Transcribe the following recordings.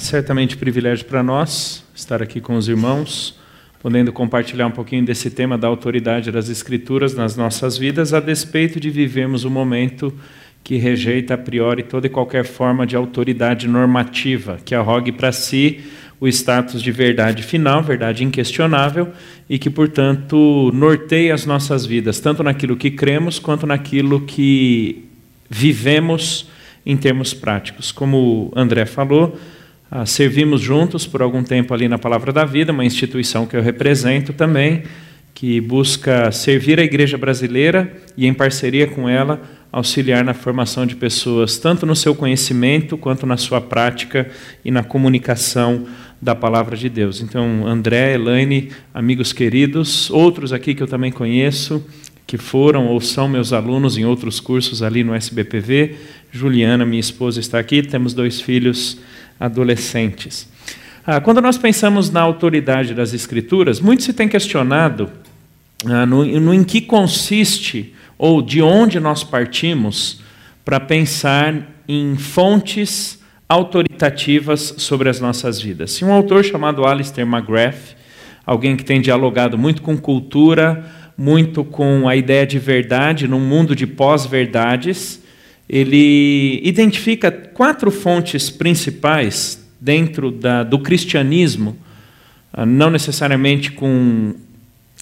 certamente privilégio para nós estar aqui com os irmãos, podendo compartilhar um pouquinho desse tema da autoridade das Escrituras nas nossas vidas, a despeito de vivermos um momento que rejeita a priori toda e qualquer forma de autoridade normativa, que arrogue para si o status de verdade final, verdade inquestionável, e que, portanto, norteie as nossas vidas, tanto naquilo que cremos quanto naquilo que vivemos em termos práticos. Como André falou, ah, servimos juntos por algum tempo ali na Palavra da Vida, uma instituição que eu represento também, que busca servir a igreja brasileira e, em parceria com ela, auxiliar na formação de pessoas, tanto no seu conhecimento quanto na sua prática e na comunicação da palavra de Deus. Então, André, Elaine, amigos queridos, outros aqui que eu também conheço, que foram ou são meus alunos em outros cursos ali no SBPV. Juliana, minha esposa, está aqui. Temos dois filhos adolescentes. Ah, quando nós pensamos na autoridade das Escrituras, muito se tem questionado ah, no, no em que consiste ou de onde nós partimos para pensar em fontes autoritativas sobre as nossas vidas. E um autor chamado Alistair McGrath, alguém que tem dialogado muito com cultura, muito com a ideia de verdade num mundo de pós-verdades. Ele identifica quatro fontes principais dentro da, do cristianismo, ah, não necessariamente com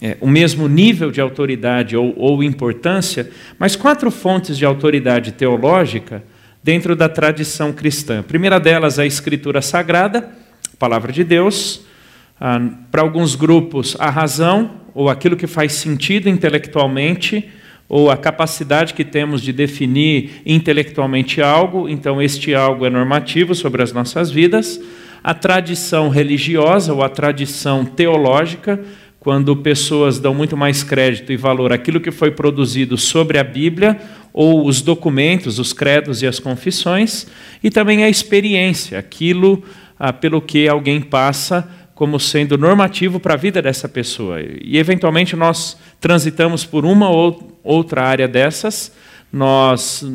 é, o mesmo nível de autoridade ou, ou importância, mas quatro fontes de autoridade teológica dentro da tradição cristã. A primeira delas é a Escritura Sagrada, a Palavra de Deus. Ah, para alguns grupos, a razão, ou aquilo que faz sentido intelectualmente, ou a capacidade que temos de definir intelectualmente algo, então este algo é normativo sobre as nossas vidas. A tradição religiosa ou a tradição teológica, quando pessoas dão muito mais crédito e valor àquilo que foi produzido sobre a Bíblia, ou os documentos, os credos e as confissões, e também a experiência, aquilo ah, pelo que alguém passa como sendo normativo para a vida dessa pessoa. E, eventualmente, nós transitamos por uma ou outra área dessas, nós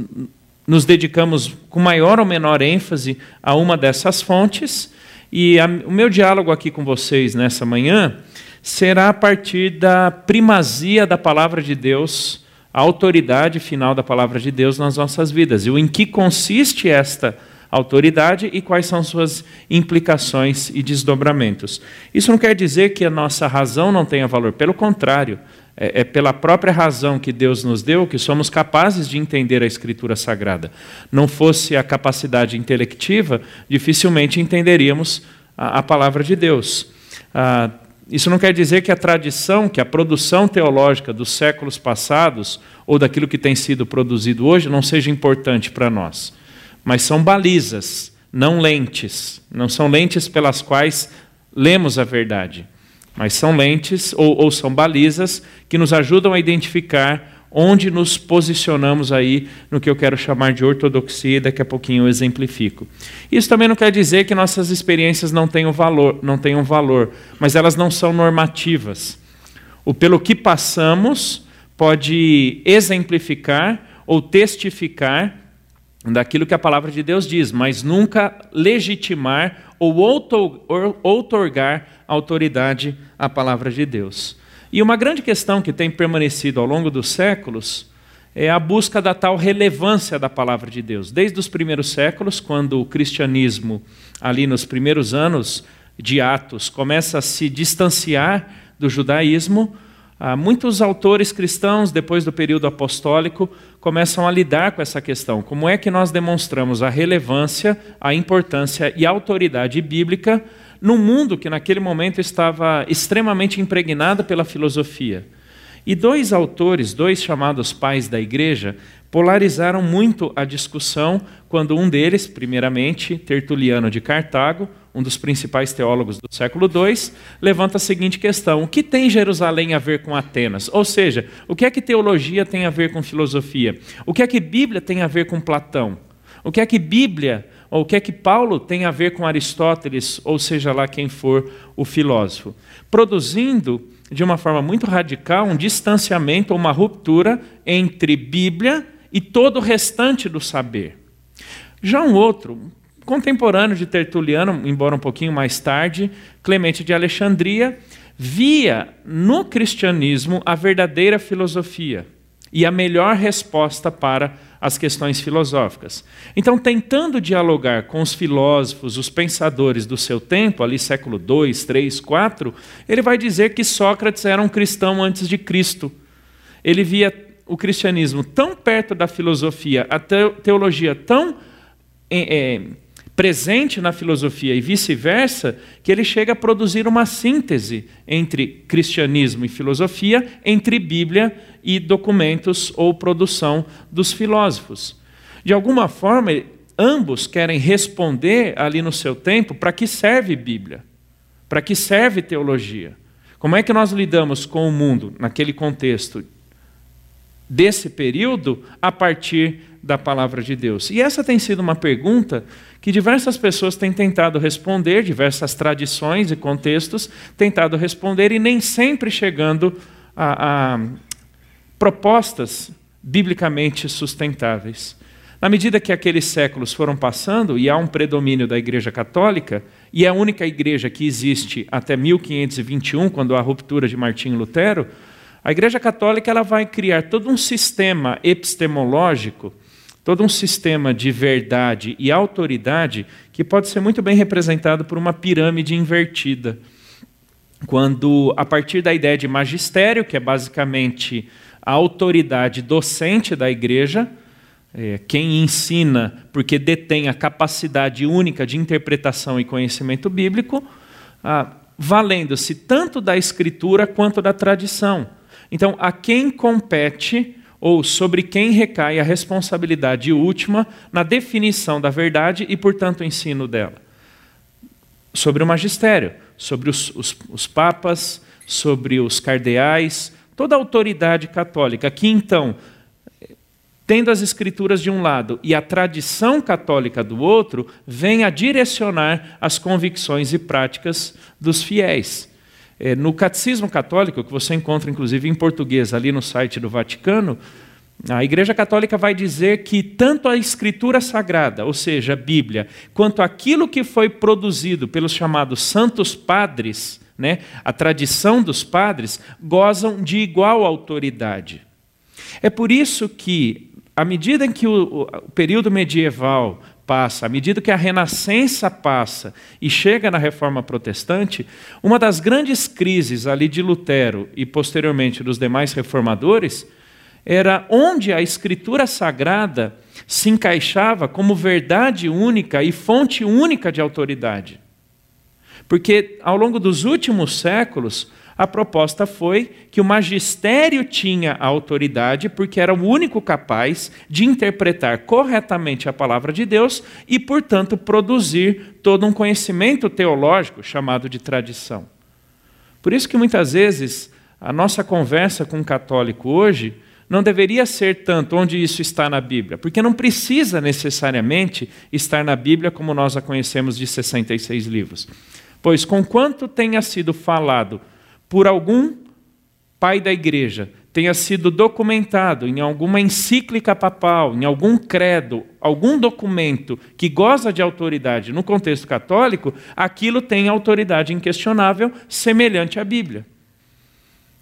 nos dedicamos com maior ou menor ênfase a uma dessas fontes, e a, o meu diálogo aqui com vocês nessa manhã será a partir da primazia da palavra de Deus, a autoridade final da palavra de Deus nas nossas vidas, e o em que consiste esta e quais são suas implicações e desdobramentos. Isso não quer dizer que a nossa razão não tenha valor, pelo contrário, é, é pela própria razão que Deus nos deu que somos capazes de entender a Escritura Sagrada. Não fosse a capacidade intelectiva, dificilmente entenderíamos a, a palavra de Deus. Ah, isso não quer dizer que a tradição, que a produção teológica dos séculos passados ou daquilo que tem sido produzido hoje não seja importante para nós mas são balizas, não lentes. Não são lentes pelas quais lemos a verdade, mas são lentes ou, ou são balizas que nos ajudam a identificar onde nos posicionamos aí no que eu quero chamar de ortodoxia, e daqui a pouquinho eu exemplifico. Isso também não quer dizer que nossas experiências não tenham valor, não tenham valor, mas elas não são normativas. O pelo que passamos pode exemplificar ou testificar daquilo que a palavra de Deus diz, mas nunca legitimar ou outorgar autoridade à palavra de Deus. E uma grande questão que tem permanecido ao longo dos séculos é a busca da tal relevância da palavra de Deus. Desde os primeiros séculos, quando o cristianismo, ali nos primeiros anos de Atos, começa a se distanciar do judaísmo, ah, muitos autores cristãos, depois do período apostólico, começam a lidar com essa questão. Como é que nós demonstramos a relevância, a importância e a autoridade bíblica num mundo que naquele momento estava extremamente impregnado pela filosofia? E dois autores, dois chamados pais da igreja, polarizaram muito a discussão quando um deles, primeiramente, Tertuliano de Cartago, um dos principais teólogos do século II, levanta a seguinte questão: o que tem Jerusalém a ver com Atenas? Ou seja, o que é que teologia tem a ver com filosofia? O que é que Bíblia tem a ver com Platão? O que é que Bíblia, ou o que é que Paulo tem a ver com Aristóteles, ou seja lá quem for o filósofo? Produzindo, de uma forma muito radical, um distanciamento, uma ruptura entre Bíblia e todo o restante do saber. Já um outro, contemporâneo de Tertuliano, embora um pouquinho mais tarde, Clemente de Alexandria, via no cristianismo a verdadeira filosofia e a melhor resposta para as questões filosóficas. Então, tentando dialogar com os filósofos, os pensadores do seu tempo, ali século 2, 3, 4, ele vai dizer que Sócrates era um cristão antes de Cristo. Ele via o cristianismo tão perto da filosofia, a teologia tão é, presente na filosofia e vice-versa, que ele chega a produzir uma síntese entre cristianismo e filosofia, entre Bíblia e documentos ou produção dos filósofos. De alguma forma, ambos querem responder ali no seu tempo para que serve Bíblia, para que serve teologia. Como é que nós lidamos com o mundo naquele contexto desse período a partir da palavra de Deus? E essa tem sido uma pergunta que diversas pessoas têm tentado responder, diversas tradições e contextos tentado responder e nem sempre chegando a, a propostas biblicamente sustentáveis. Na medida que aqueles séculos foram passando e há um predomínio da Igreja Católica, e é a única igreja que existe até 1521, quando há a ruptura de Martinho Lutero, a Igreja Católica ela vai criar todo um sistema epistemológico todo um sistema de verdade e autoridade que pode ser muito bem representado por uma pirâmide invertida. Quando, a partir da ideia de magistério, que é basicamente a autoridade docente da igreja, é, quem ensina porque detém a capacidade única de interpretação e conhecimento bíblico, ah, valendo-se tanto da escritura quanto da tradição. Então, a quem compete ou sobre quem recai a responsabilidade última na definição da verdade e, portanto, o ensino dela. Sobre o magistério, sobre os, os, os papas, sobre os cardeais, toda a autoridade católica, que então, tendo as escrituras de um lado e a tradição católica do outro, vem a direcionar as convicções e práticas dos fiéis. É, no Catecismo Católico, que você encontra inclusive em português ali no site do Vaticano, a Igreja Católica vai dizer que tanto a Escritura Sagrada, ou seja, a Bíblia, quanto aquilo que foi produzido pelos chamados Santos Padres, né, a tradição dos padres, gozam de igual autoridade. É por isso que, à medida em que o, o período medieval passa, à medida que a Renascença passa e chega na Reforma Protestante, uma das grandes crises ali de Lutero e posteriormente dos demais reformadores era onde a Escritura Sagrada se encaixava como verdade única e fonte única de autoridade. Porque ao longo dos últimos séculos, a proposta foi que o magistério tinha a autoridade porque era o único capaz de interpretar corretamente a palavra de Deus e, portanto, produzir todo um conhecimento teológico chamado de tradição. Por isso que muitas vezes a nossa conversa com um católico hoje não deveria ser tanto onde isso está na Bíblia, porque não precisa necessariamente estar na Bíblia como nós a conhecemos de 66 livros. Pois, conquanto tenha sido falado por algum pai da igreja, tenha sido documentado em alguma encíclica papal, em algum credo, algum documento que goza de autoridade no contexto católico, aquilo tem autoridade inquestionável semelhante à Bíblia.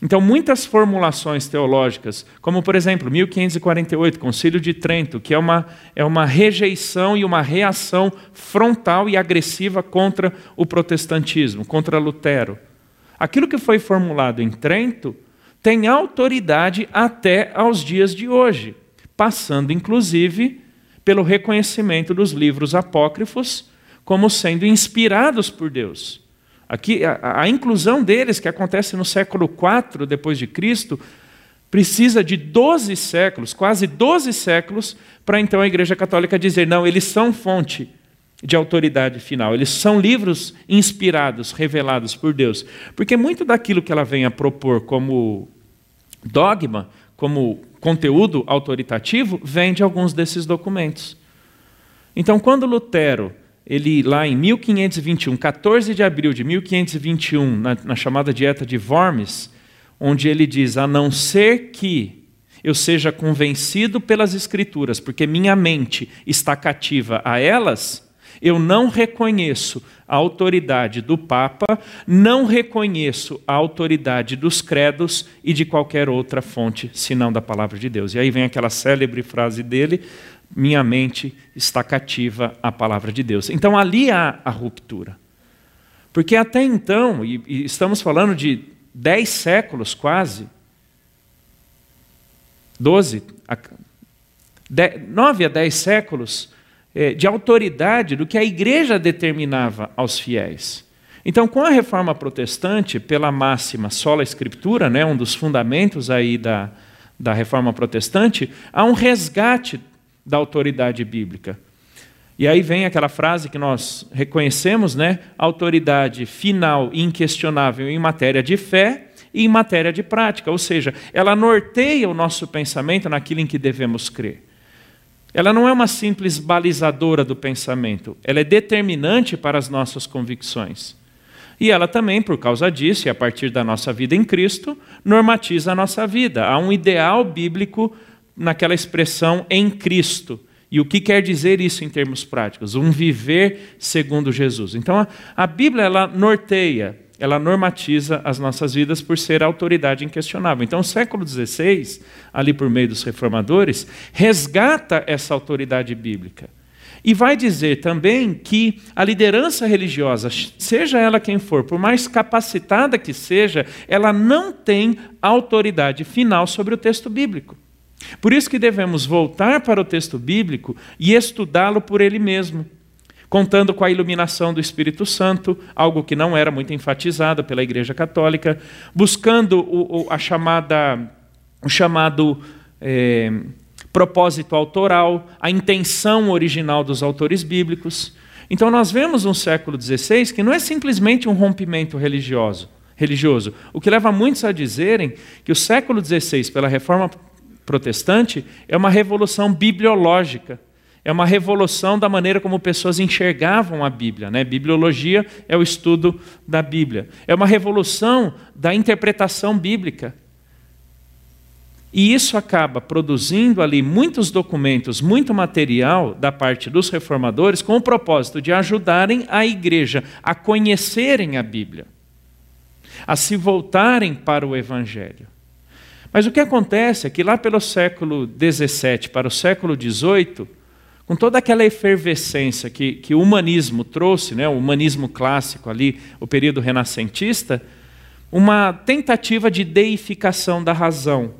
Então, muitas formulações teológicas, como por exemplo, 1548, Concílio de Trento, que é uma, é uma rejeição e uma reação frontal e agressiva contra o protestantismo, contra Lutero. Aquilo que foi formulado em Trento tem autoridade até aos dias de hoje, passando inclusive pelo reconhecimento dos livros apócrifos como sendo inspirados por Deus. Aqui a, a inclusão deles que acontece no século IV depois de Cristo precisa de 12 séculos, quase 12 séculos, para então a Igreja Católica dizer não, eles são fonte de autoridade final. Eles são livros inspirados, revelados por Deus. Porque muito daquilo que ela vem a propor como dogma, como conteúdo autoritativo, vem de alguns desses documentos. Então, quando Lutero, ele lá em 1521, 14 de abril de 1521, na, na chamada Dieta de Worms, onde ele diz: A não ser que eu seja convencido pelas Escrituras, porque minha mente está cativa a elas, Eu não reconheço a autoridade do Papa, não reconheço a autoridade dos credos e de qualquer outra fonte senão da palavra de Deus. E aí vem aquela célebre frase dele: minha mente está cativa à palavra de Deus. Então ali há a ruptura. Porque até então, e, estamos falando de dez séculos quase, doze, nove a dez séculos de autoridade do que a igreja determinava aos fiéis. Então, com a reforma protestante, pela máxima sola escritura, né, um dos fundamentos aí da, da reforma protestante, há um resgate da autoridade bíblica. E aí vem aquela frase que nós reconhecemos, né? Autoridade final e inquestionável em matéria de fé e em matéria de prática, ou seja, ela norteia o nosso pensamento naquilo em que devemos crer. Ela não é uma simples balizadora do pensamento, ela é determinante para as nossas convicções. E ela também, por causa disso, e a partir da nossa vida em Cristo, normatiza a nossa vida. Há um ideal bíblico naquela expressão em Cristo. E o que quer dizer isso em termos práticos? Um viver segundo Jesus. Então, a, a Bíblia ela norteia ela normatiza as nossas vidas por ser autoridade inquestionável. Então, o século XVI, ali por meio dos reformadores, resgata essa autoridade bíblica. E vai dizer também que a liderança religiosa, seja ela quem for, por mais capacitada que seja, ela não tem autoridade final sobre o texto bíblico. Por isso que devemos voltar para o texto bíblico e estudá-lo por ele mesmo contando com a iluminação do Espírito Santo, algo que não era muito enfatizado pela Igreja Católica, buscando o, o a chamada, o chamado é, propósito autoral, a intenção original dos autores bíblicos. Então nós vemos um século XVI que não é simplesmente um rompimento religioso, religioso, o que leva muitos a dizerem que o século XVI, pela reforma protestante, é uma revolução bibliológica é uma revolução da maneira como pessoas enxergavam a Bíblia. Né? Bibliologia é o estudo da Bíblia. É uma revolução da interpretação bíblica. E isso acaba produzindo ali muitos documentos, muito material da parte dos reformadores, com o propósito de ajudarem a igreja a conhecerem a Bíblia, a se voltarem para o Evangelho. Mas o que acontece é que lá pelo século XVII para o século XVIII, com toda aquela efervescência que, que o humanismo trouxe, né, o humanismo clássico ali, o período renascentista, uma tentativa de deificação da razão.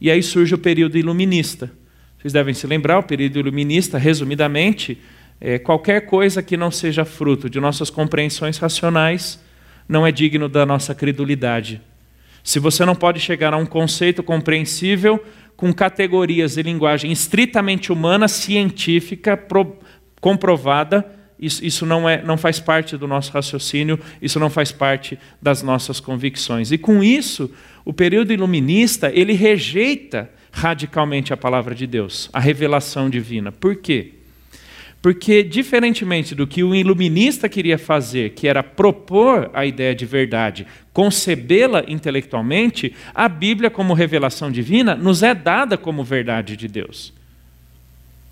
E aí surge o período iluminista. Vocês devem se lembrar, o período iluminista, resumidamente, é qualquer coisa que não seja fruto de nossas compreensões racionais não é digno da nossa credulidade. Se você não pode chegar a um conceito compreensível com categorias de linguagem estritamente humana, científica, pro, comprovada. Isso, isso não, é, não faz parte do nosso raciocínio, isso não faz parte das nossas convicções. E com isso, o período iluminista ele rejeita radicalmente a palavra de Deus, a revelação divina. Por quê? Porque, diferentemente do que o iluminista queria fazer, que era propor a ideia de verdade, concebê-la intelectualmente, a Bíblia, como revelação divina, nos é dada como verdade de Deus.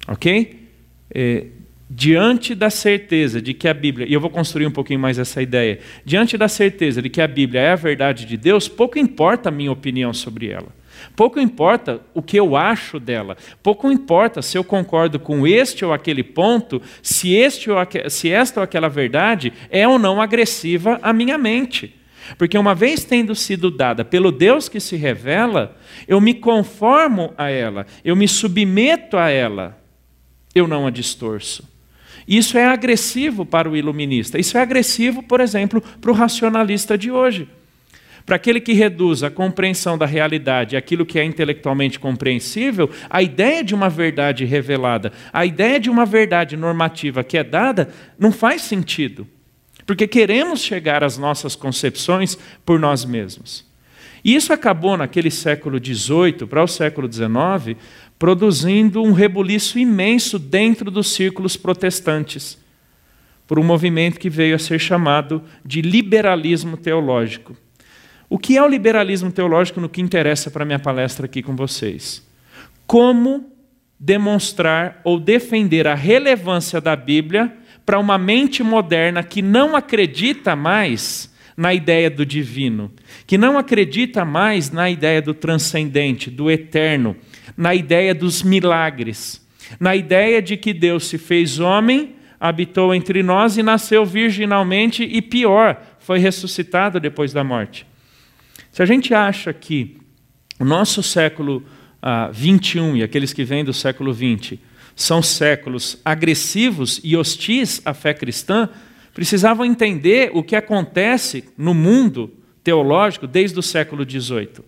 Ok? É, diante da certeza de que a Bíblia, e eu vou construir um pouquinho mais essa ideia, diante da certeza de que a Bíblia é a verdade de Deus, pouco importa a minha opinião sobre ela. Pouco importa o que eu acho dela, pouco importa se eu concordo com este ou aquele ponto, se, este ou se esta ou aquela verdade é ou não agressiva à minha mente. Porque uma vez tendo sido dada pelo Deus que se revela, eu me conformo a ela, eu me submeto a ela, eu não a distorço. Isso é agressivo para o iluminista, isso é agressivo, por exemplo, para o racionalista de hoje. Para aquele que reduz a compreensão da realidade aquilo que é intelectualmente compreensível, a ideia de uma verdade revelada, a ideia de uma verdade normativa que é dada, não faz sentido. Porque queremos chegar às nossas concepções por nós mesmos. E isso acabou naquele século XVIII para o século XIX, produzindo um rebuliço imenso dentro dos círculos protestantes, por um movimento que veio a ser chamado de liberalismo teológico. O que é o liberalismo teológico no que interessa para a minha palestra aqui com vocês? Como demonstrar ou defender a relevância da Bíblia para uma mente moderna que não acredita mais na ideia do divino, que não acredita mais na ideia do transcendente, do eterno, na ideia dos milagres, na ideia de que Deus se fez homem, habitou entre nós e nasceu virginalmente e pior, foi ressuscitado depois da morte. Se a gente acha que o nosso século ah, 21 e aqueles que vêm do século 20 são séculos agressivos e hostis à fé cristã, precisavam entender o que acontece no mundo teológico desde o século XVIII.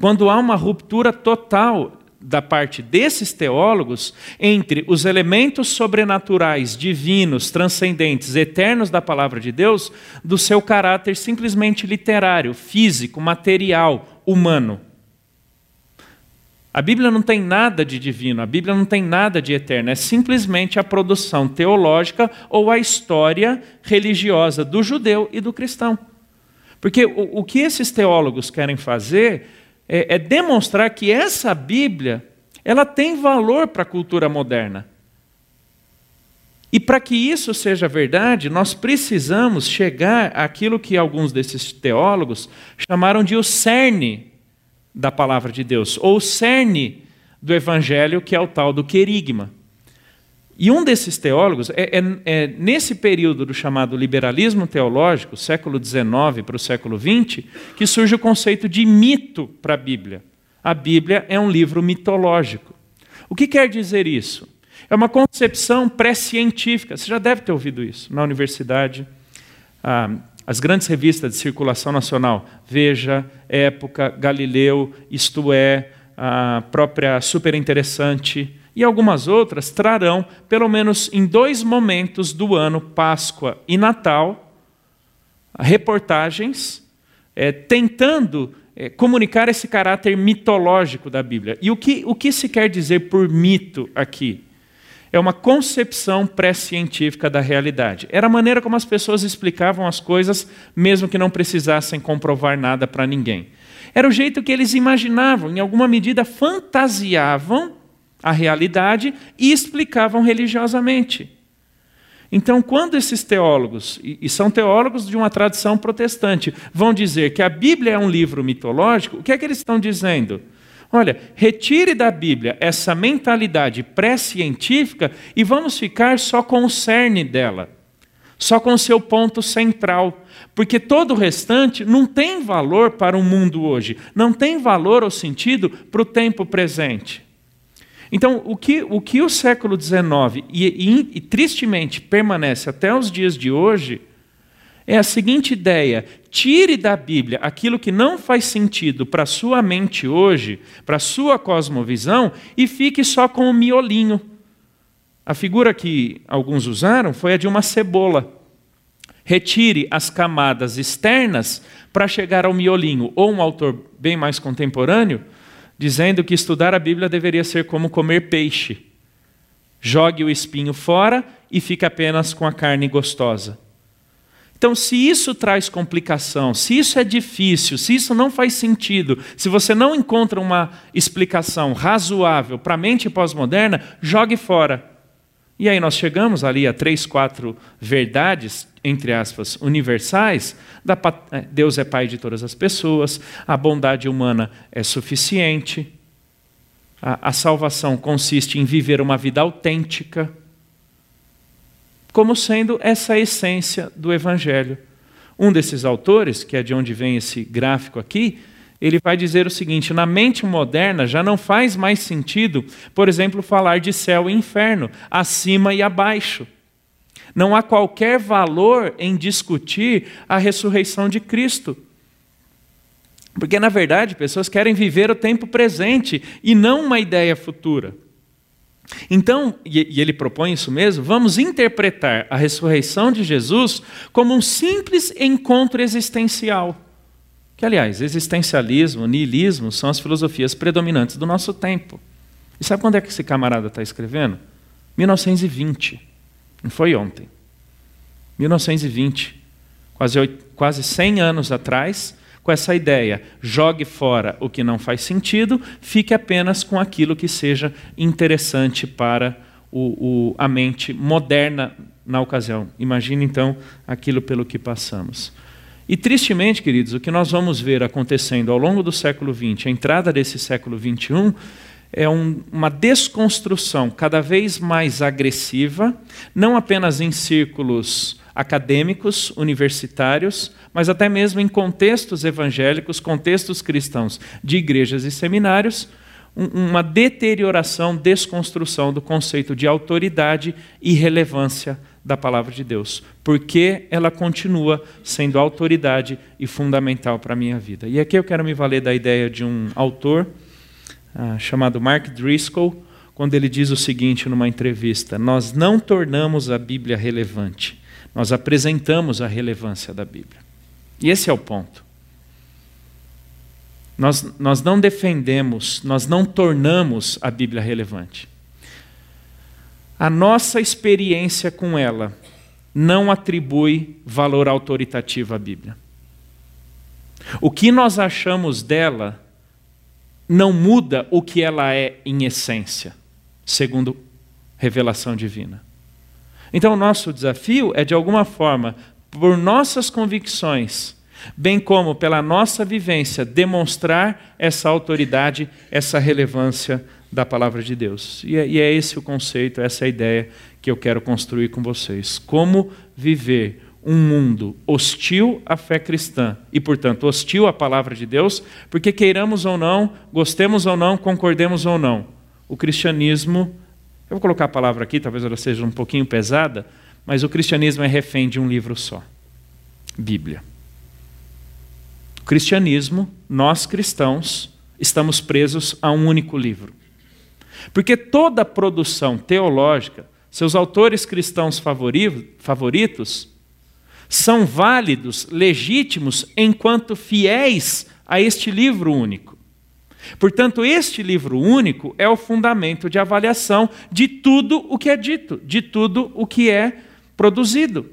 Quando há uma ruptura total da parte desses teólogos entre os elementos sobrenaturais, divinos, transcendentes, eternos da palavra de Deus, do seu caráter simplesmente literário, físico, material, humano. A Bíblia não tem nada de divino, a Bíblia não tem nada de eterno, é simplesmente a produção teológica ou a história religiosa do judeu e do cristão. Porque o, o que esses teólogos querem fazer é, é demonstrar que essa Bíblia ela tem valor para a cultura moderna. E para que isso seja verdade, nós precisamos chegar àquilo que alguns desses teólogos chamaram de o cerne da palavra de Deus, ou o cerne do evangelho, que é o tal do querigma. E um desses teólogos, é, é, é, nesse período do chamado liberalismo teológico, século XIX para o século XX, que surge o conceito de mito para a Bíblia. A Bíblia é um livro mitológico. O que quer dizer isso? É uma concepção pré-científica. Você já deve ter ouvido isso na universidade. Ah, as grandes revistas de circulação nacional, Veja, Época, Galileu, Isto É, a própria Super Interessante e algumas outras trarão, pelo menos em dois momentos do ano, Páscoa e Natal, reportagens é, tentando é, comunicar esse caráter mitológico da Bíblia. E o que, o que se quer dizer por mito aqui? é uma concepção pré-científica da realidade. Era a maneira como as pessoas explicavam as coisas, mesmo que não precisassem comprovar nada para ninguém. Era o jeito que eles imaginavam, em alguma medida fantasiavam a realidade e explicavam religiosamente. Então, quando esses teólogos, e são teólogos de uma tradição protestante, vão dizer que a Bíblia é um livro mitológico, o que é que eles estão dizendo? Olha, retire da Bíblia essa mentalidade pré-científica e vamos ficar só com o cerne dela, só com o seu ponto central, porque todo o restante não tem valor para o mundo hoje, não tem valor ou sentido para o tempo presente. Então, o que o, que o século XIX, e, e, e tristemente permanece até os dias de hoje, é a seguinte ideia: tire da Bíblia aquilo que não faz sentido para a sua mente hoje, para a sua cosmovisão, e fique só com o miolinho. A figura que alguns usaram foi a de uma cebola. Retire as camadas externas para chegar ao miolinho. Ou um autor bem mais contemporâneo, dizendo que estudar a Bíblia deveria ser como comer peixe. Jogue o espinho fora e fique apenas com a carne gostosa. Então, se isso traz complicação, se isso é difícil, se isso não faz sentido, se você não encontra uma explicação razoável para a mente pós-moderna, jogue fora. E aí nós chegamos ali a três, quatro verdades, entre aspas, universais. Da, é, Deus é pai de todas as pessoas, a bondade humana é suficiente, a, a salvação consiste em viver uma vida autêntica como sendo essa essência do Evangelho. Um desses autores, que é de onde vem esse gráfico aqui, ele vai dizer o seguinte: na mente moderna já não faz mais sentido, por exemplo, falar de céu e inferno, acima e abaixo. Não há qualquer valor em discutir a ressurreição de Cristo. Porque, na verdade, pessoas querem viver o tempo presente e não uma ideia futura. Então, e ele propõe isso mesmo, vamos interpretar a ressurreição de Jesus como um simples encontro existencial. Que, aliás, existencialismo, niilismo são as filosofias predominantes do nosso tempo. E sabe quando é que esse camarada está escrevendo? 1920. Não foi ontem. 1920. Quase, quase 100 anos atrás, com essa ideia: jogue fora o que não faz sentido, fique apenas com aquilo que seja interessante para o, o, a mente moderna na ocasião. Imagine então aquilo pelo que passamos. E tristemente, queridos, o que nós vamos ver acontecendo ao longo do século XX, a entrada desse século XXI, é um, uma desconstrução cada vez mais agressiva, não apenas em círculos acadêmicos, universitários, mas até mesmo em contextos evangélicos, contextos cristãos de igrejas e seminários, uma deterioração, desconstrução do conceito de autoridade e relevância da palavra de Deus, porque ela continua sendo autoridade e fundamental para a minha vida. E aqui eu quero me valer da ideia de um autor ah, chamado Mark Driscoll, quando ele diz o seguinte numa entrevista: Nós não tornamos a Bíblia relevante, nós apresentamos a relevância da Bíblia. E esse é o ponto. Nós, nós não defendemos, nós não tornamos a Bíblia relevante. A nossa experiência com ela não atribui valor autoritativo à Bíblia. O que nós achamos dela não muda o que ela é em essência, segundo revelação divina. Então, o nosso desafio é, de alguma forma, por nossas convicções, bem como pela nossa vivência, demonstrar essa autoridade, essa relevância da palavra de Deus. E é, e é esse o conceito, essa é a ideia que eu quero construir com vocês. Como viver um mundo hostil à fé cristã e, portanto, hostil à palavra de Deus, porque queiramos ou não, gostemos ou não, concordemos ou não, o cristianismo, eu vou colocar a palavra aqui, talvez ela seja um pouquinho pesada, mas o cristianismo é refém de um livro só Bíblia. O cristianismo, nós cristãos, estamos presos a um único livro. Porque toda produção teológica, seus autores cristãos favoritos, são válidos, legítimos, enquanto fiéis a este livro único. Portanto, este livro único é o fundamento de avaliação de tudo o que é dito, de tudo o que é produzido.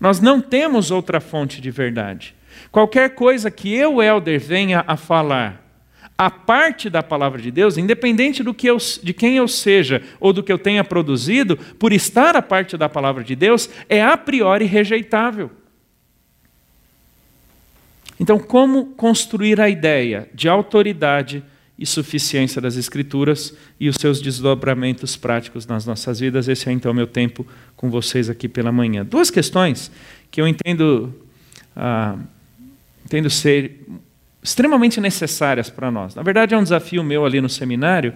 Nós não temos outra fonte de verdade. Qualquer coisa que eu, Helder, venha a falar a parte da palavra de Deus, independente do que eu, de quem eu seja ou do que eu tenha produzido, por estar a parte da palavra de Deus, é a priori rejeitável. Então, como construir a ideia de autoridade e suficiência das Escrituras e os seus desdobramentos práticos nas nossas vidas? Esse é então meu tempo com vocês aqui pela manhã. Duas questões que eu entendo, ah, entendo ser extremamente necessárias para nós. Na verdade, é um desafio meu ali no seminário,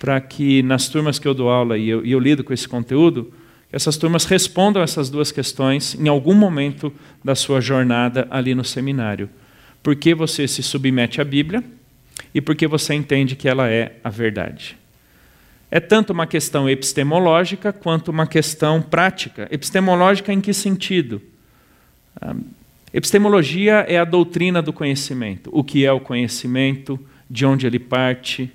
para que nas turmas que eu dou aula e eu, e eu lido com esse conteúdo, essas turmas respondam essas duas questões em algum momento da sua jornada ali no seminário. Por que você se submete à Bíblia e por que você entende que ela é a verdade? É tanto uma questão epistemológica quanto uma questão prática. Epistemológica em que sentido? Epistemologia é a doutrina do conhecimento. O que é o conhecimento, de onde ele parte,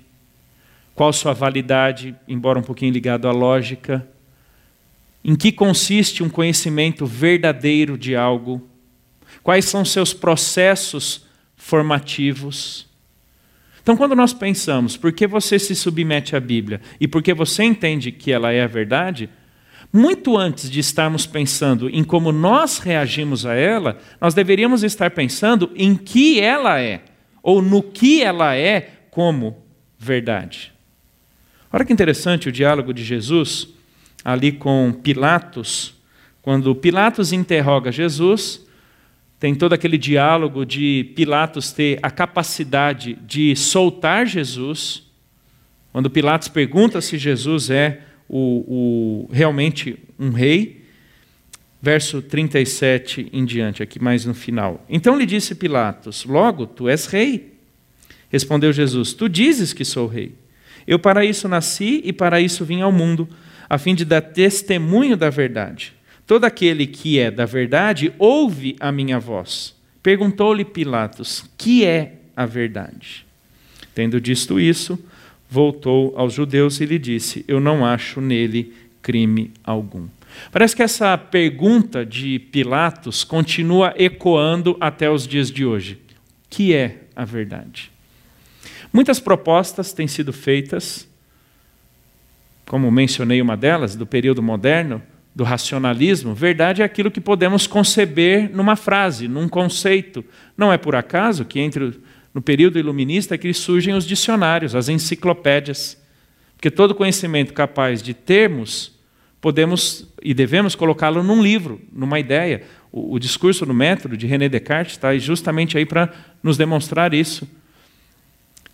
qual sua validade, embora um pouquinho ligado à lógica, em que consiste um conhecimento verdadeiro de algo, quais são seus processos formativos. Então, quando nós pensamos por que você se submete à Bíblia? E por que você entende que ela é a verdade, muito antes de estarmos pensando em como nós reagimos a ela, nós deveríamos estar pensando em que ela é, ou no que ela é como verdade. Olha que interessante o diálogo de Jesus ali com Pilatos, quando Pilatos interroga Jesus, tem todo aquele diálogo de Pilatos ter a capacidade de soltar Jesus. Quando Pilatos pergunta se Jesus é o, o, realmente um rei. Verso 37 em diante, aqui mais no final. Então lhe disse Pilatos: Logo, tu és rei. Respondeu Jesus: Tu dizes que sou rei. Eu para isso nasci e para isso vim ao mundo, a fim de dar testemunho da verdade. Todo aquele que é da verdade ouve a minha voz. Perguntou-lhe Pilatos: Que é a verdade? Tendo dito isso, voltou aos judeus e lhe disse: Eu não acho nele crime algum. Parece que essa pergunta de Pilatos continua ecoando até os dias de hoje. O que é a verdade? Muitas propostas têm sido feitas como mencionei uma delas, do período moderno, do racionalismo, verdade é aquilo que podemos conceber numa frase, num conceito. Não é por acaso que entre no período iluminista é que surgem os dicionários, as enciclopédias. Porque todo conhecimento capaz de termos, podemos e devemos colocá-lo num livro, numa ideia. O, o discurso no método de René Descartes está justamente aí para nos demonstrar isso.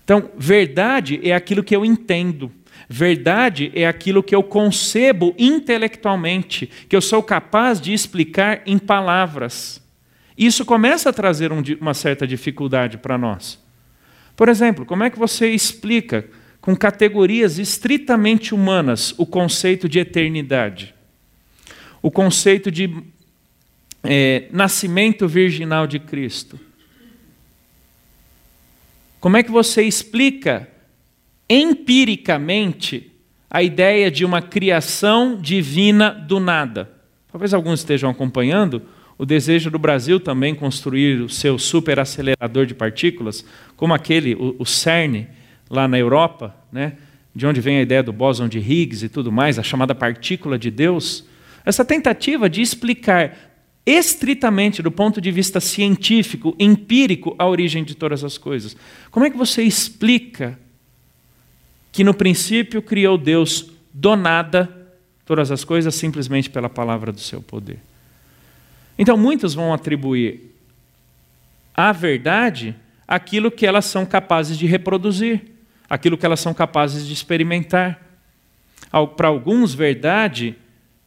Então, verdade é aquilo que eu entendo. Verdade é aquilo que eu concebo intelectualmente, que eu sou capaz de explicar em palavras. Isso começa a trazer um, uma certa dificuldade para nós. Por exemplo, como é que você explica com categorias estritamente humanas o conceito de eternidade? O conceito de é, nascimento virginal de Cristo? Como é que você explica empiricamente a ideia de uma criação divina do nada. Talvez alguns estejam acompanhando o desejo do Brasil também construir o seu superacelerador de partículas, como aquele, o, o CERN, lá na Europa, né? de onde vem a ideia do bóson de Higgs e tudo mais, a chamada partícula de Deus. Essa tentativa de explicar estritamente do ponto de vista científico, empírico, a origem de todas as coisas. Como é que você explica que no princípio criou Deus do nada todas as coisas simplesmente pela palavra do seu poder. Então muitos vão atribuir à verdade aquilo que elas são capazes de reproduzir, aquilo que elas são capazes de experimentar. Para alguns, verdade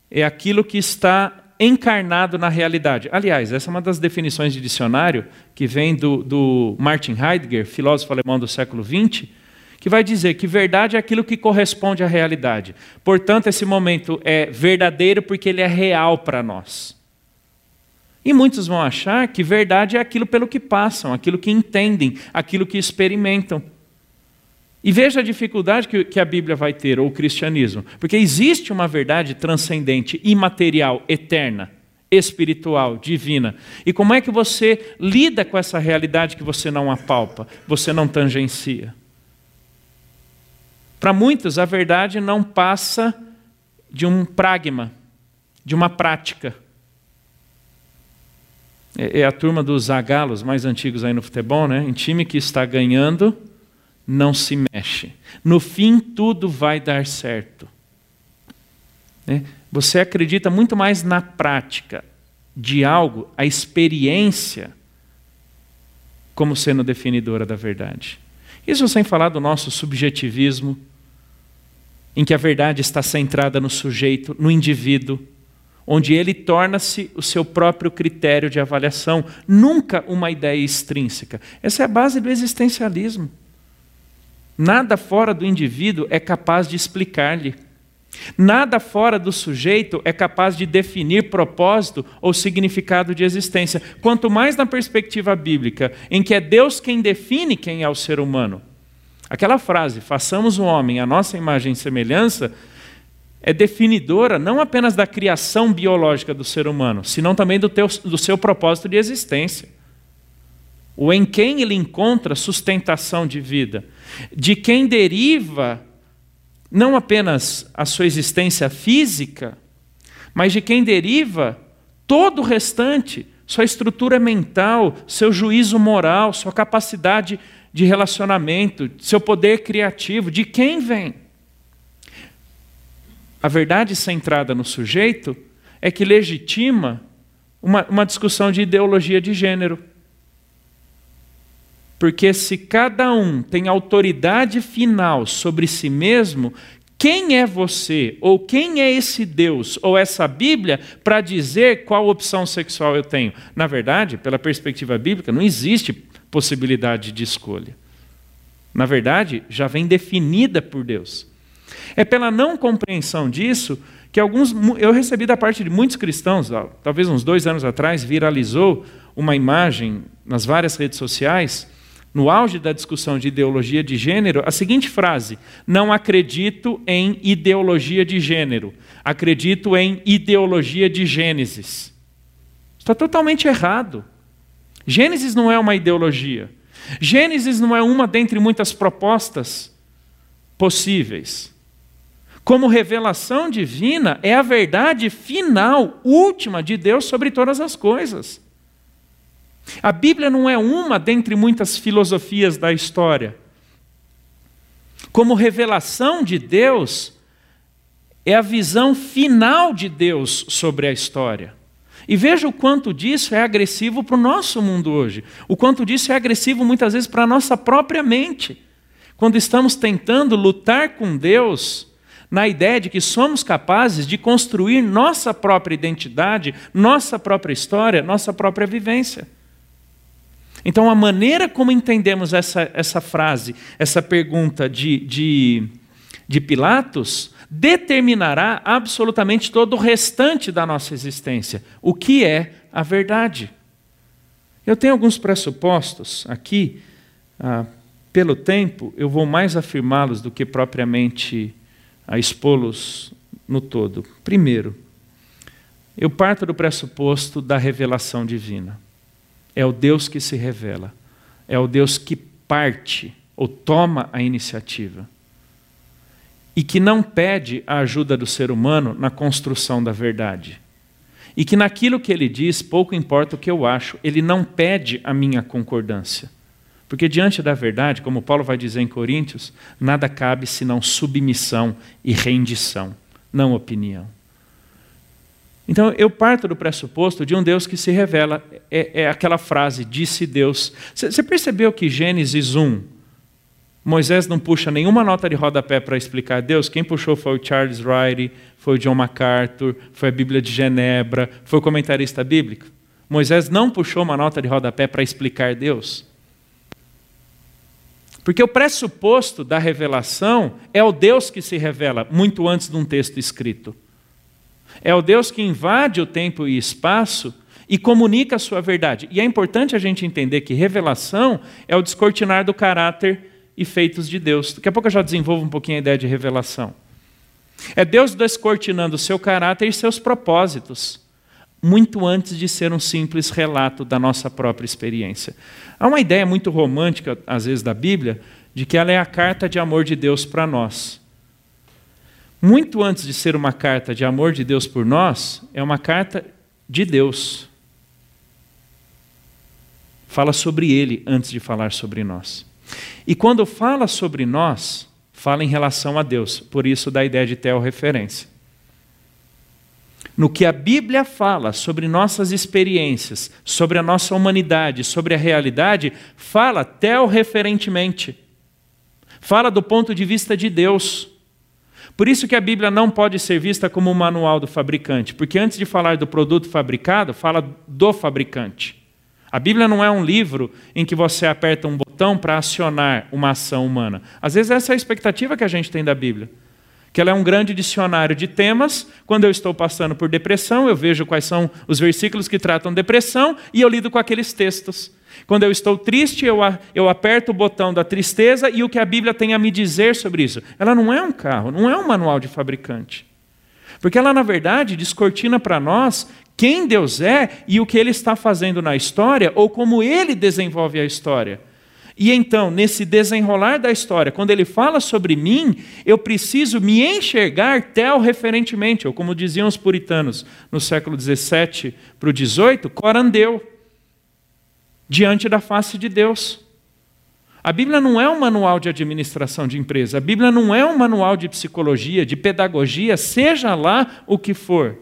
é aquilo que está encarnado na realidade. Aliás, essa é uma das definições de dicionário que vem do, do Martin Heidegger, filósofo alemão do século XX, que vai dizer que verdade é aquilo que corresponde à realidade. Portanto, esse momento é verdadeiro porque ele é real para nós. E muitos vão achar que verdade é aquilo pelo que passam, aquilo que entendem, aquilo que experimentam. E veja a dificuldade que, a Bíblia vai ter, ou o cristianismo, porque existe uma verdade transcendente, imaterial, eterna, espiritual, divina. E como é que você lida com essa realidade que você não apalpa, você não tangencia? Para muitos, a verdade não passa de um pragma, de uma prática. É, é a turma dos zagalos mais antigos aí no futebol, né? Em time que está ganhando, não se mexe. No fim, tudo vai dar certo. Né? Você acredita muito mais na prática de algo, a experiência, como sendo definidora da verdade. Isso sem falar do nosso subjetivismo, em que a verdade está centrada no sujeito, no indivíduo, onde ele torna-se o seu próprio critério de avaliação, nunca uma ideia extrínseca. Essa é a base do existencialismo. Nada fora do indivíduo é capaz de explicar-lhe. Nada fora do sujeito é capaz de definir propósito ou significado de existência, quanto mais na perspectiva bíblica, em que é Deus quem define quem é o ser humano. Aquela frase, façamos o homem a nossa imagem e semelhança, é definidora não apenas da criação biológica do ser humano, senão também do, teu, do seu propósito de existência. O em quem ele encontra sustentação de vida, de quem deriva não apenas a sua existência física, mas de quem deriva todo o restante, sua estrutura mental, seu juízo moral, sua capacidade de relacionamento, seu poder criativo, de quem vem? A verdade centrada no sujeito é que legitima uma, uma discussão de ideologia de gênero. Porque se cada um tem autoridade final sobre si mesmo, quem é você, ou quem é esse Deus, ou essa Bíblia, para dizer qual opção sexual eu tenho? Na verdade, pela perspectiva bíblica, não existe possibilidade de escolha. Na verdade, já vem definida por Deus. É pela não compreensão disso que alguns, eu recebi da parte de muitos cristãos, talvez uns dois anos atrás, viralizou uma imagem nas várias redes sociais, no auge da discussão de ideologia de gênero, a seguinte frase: Não acredito em ideologia de gênero, acredito em ideologia de Gênesis. Está totalmente errado. Gênesis não é uma ideologia. Gênesis não é uma dentre muitas propostas possíveis. Como revelação divina, é a verdade final, última de Deus sobre todas as coisas. A Bíblia não é uma dentre muitas filosofias da história. Como revelação de Deus, é a visão final de Deus sobre a história. E veja o quanto disso é agressivo para o nosso mundo hoje. O quanto disso é agressivo muitas vezes para a nossa própria mente. Quando estamos tentando lutar com Deus na ideia de que somos capazes de construir nossa própria identidade, nossa própria história, nossa própria vivência. Então, a maneira como entendemos essa, essa frase, essa pergunta de, de, de Pilatos, determinará absolutamente todo o restante da nossa existência. O que é a verdade? Eu tenho alguns pressupostos aqui, ah, pelo tempo, eu vou mais afirmá-los do que propriamente a expô-los no todo. Primeiro, eu parto do pressuposto da revelação divina. É o Deus que se revela. É o Deus que parte ou toma a iniciativa. E que não pede a ajuda do ser humano na construção da verdade. E que naquilo que ele diz, pouco importa o que eu acho, ele não pede a minha concordância. Porque diante da verdade, como Paulo vai dizer em Coríntios, nada cabe senão submissão e rendição, não opinião. Então eu parto do pressuposto de um Deus que se revela. É, é aquela frase, disse Deus. Você percebeu que Gênesis 1, Moisés não puxa nenhuma nota de rodapé para explicar Deus? Quem puxou foi o Charles Riley, foi o John MacArthur, foi a Bíblia de Genebra, foi o comentarista bíblico. Moisés não puxou uma nota de rodapé para explicar Deus. Porque o pressuposto da revelação é o Deus que se revela muito antes de um texto escrito. É o Deus que invade o tempo e espaço e comunica a sua verdade. E é importante a gente entender que revelação é o descortinar do caráter e feitos de Deus. Daqui a pouco eu já desenvolvo um pouquinho a ideia de revelação. É Deus descortinando o seu caráter e seus propósitos, muito antes de ser um simples relato da nossa própria experiência. Há uma ideia muito romântica, às vezes, da Bíblia, de que ela é a carta de amor de Deus para nós muito antes de ser uma carta de amor de Deus por nós, é uma carta de Deus. Fala sobre Ele antes de falar sobre nós. E quando fala sobre nós, fala em relação a Deus, por isso dá a ideia de referência. No que a Bíblia fala sobre nossas experiências, sobre a nossa humanidade, sobre a realidade, fala referentemente. Fala do ponto de vista de Deus. Por isso que a Bíblia não pode ser vista como um manual do fabricante, porque antes de falar do produto fabricado, fala do fabricante. A Bíblia não é um livro em que você aperta um botão para acionar uma ação humana. Às vezes essa é a expectativa que a gente tem da Bíblia. Que ela é um grande dicionário de temas. Quando eu estou passando por depressão, eu vejo quais são os versículos que tratam depressão e eu lido com aqueles textos. Quando eu estou triste, eu, eu aperto o botão da tristeza e o que a Bíblia tem a me dizer sobre isso. Ela não é um carro, não é um manual de fabricante. Porque ela, na verdade, descortina para nós quem Deus é e o que Ele está fazendo na história ou como Ele desenvolve a história. E então, nesse desenrolar da história, quando ele fala sobre mim, eu preciso me enxergar tel referentemente, ou como diziam os puritanos no século XVII para o XVIII, corandeu diante da face de Deus. A Bíblia não é um manual de administração de empresa, a Bíblia não é um manual de psicologia, de pedagogia, seja lá o que for.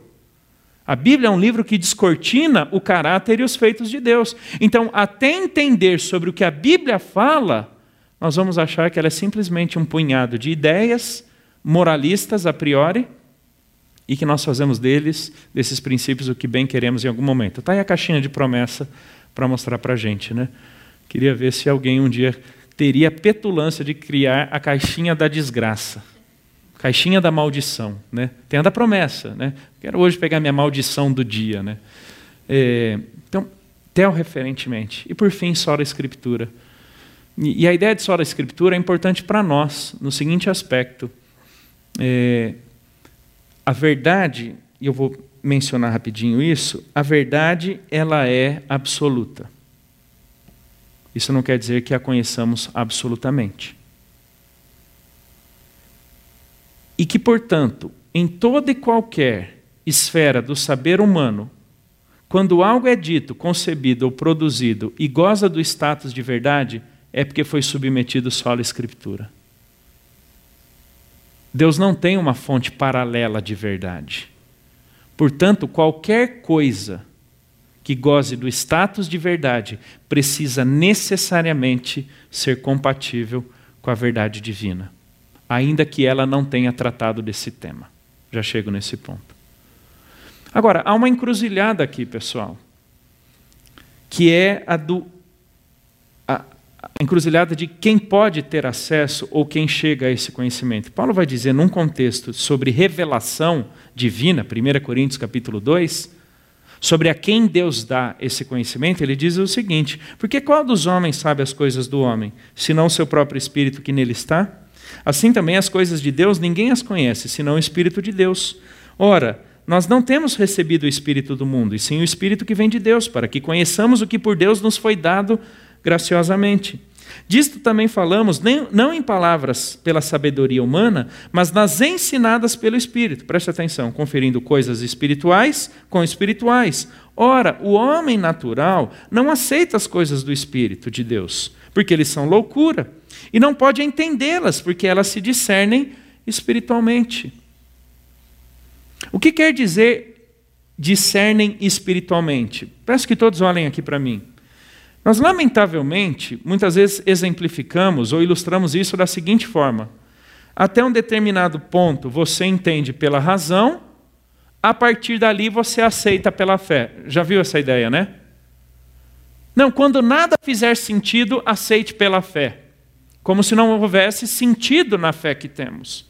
A Bíblia é um livro que descortina o caráter e os feitos de Deus. Então, até entender sobre o que a Bíblia fala, nós vamos achar que ela é simplesmente um punhado de ideias moralistas a priori e que nós fazemos deles, desses princípios, o que bem queremos em algum momento. Está aí a caixinha de promessa para mostrar para a gente. Né? Queria ver se alguém um dia teria a petulância de criar a caixinha da desgraça. Caixinha da maldição. Né? Tem a da promessa. Né? Quero hoje pegar minha maldição do dia. Né? É, então, tel referentemente. E por fim, sola escritura. E, e a ideia de sola escritura é importante para nós, no seguinte aspecto. É, a verdade, e eu vou mencionar rapidinho isso, a verdade ela é absoluta. Isso não quer dizer que a conheçamos absolutamente. E que, portanto, em toda e qualquer esfera do saber humano, quando algo é dito, concebido ou produzido e goza do status de verdade, é porque foi submetido só à Escritura. Deus não tem uma fonte paralela de verdade. Portanto, qualquer coisa que goze do status de verdade precisa necessariamente ser compatível com a verdade divina, ainda que ela não tenha tratado desse tema. Já chego nesse ponto. Agora, há uma encruzilhada aqui, pessoal, que é a do a, encruzilhada de quem pode ter acesso ou quem chega a esse conhecimento. Paulo vai dizer num contexto sobre revelação divina, 1 Coríntios capítulo 2, sobre a quem Deus dá esse conhecimento, ele diz o seguinte: Porque qual dos homens sabe as coisas do homem, senão o seu próprio espírito que nele está? Assim também as coisas de Deus ninguém as conhece, senão o espírito de Deus. Ora, nós não temos recebido o Espírito do mundo, e sim o Espírito que vem de Deus, para que conheçamos o que por Deus nos foi dado graciosamente. Disto também falamos, não em palavras pela sabedoria humana, mas nas ensinadas pelo Espírito. Preste atenção, conferindo coisas espirituais com espirituais. Ora, o homem natural não aceita as coisas do Espírito de Deus, porque eles são loucura, e não pode entendê-las, porque elas se discernem espiritualmente. O que quer dizer discernem espiritualmente? Peço que todos olhem aqui para mim. Nós, lamentavelmente, muitas vezes exemplificamos ou ilustramos isso da seguinte forma: até um determinado ponto você entende pela razão, a partir dali você aceita pela fé. Já viu essa ideia, né? Não, quando nada fizer sentido, aceite pela fé. Como se não houvesse sentido na fé que temos.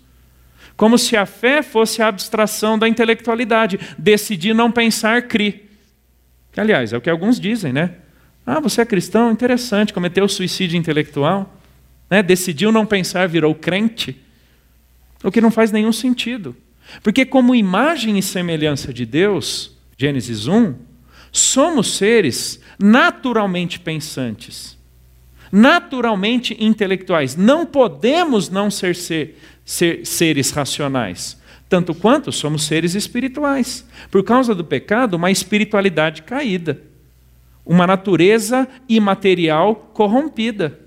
Como se a fé fosse a abstração da intelectualidade. Decidir não pensar, cri. Que, aliás, é o que alguns dizem, né? Ah, você é cristão? Interessante, cometeu suicídio intelectual. Né? Decidiu não pensar, virou crente. O que não faz nenhum sentido. Porque, como imagem e semelhança de Deus, Gênesis 1, somos seres naturalmente pensantes, naturalmente intelectuais. Não podemos não ser, ser, ser seres racionais, tanto quanto somos seres espirituais. Por causa do pecado, uma espiritualidade caída, uma natureza imaterial corrompida.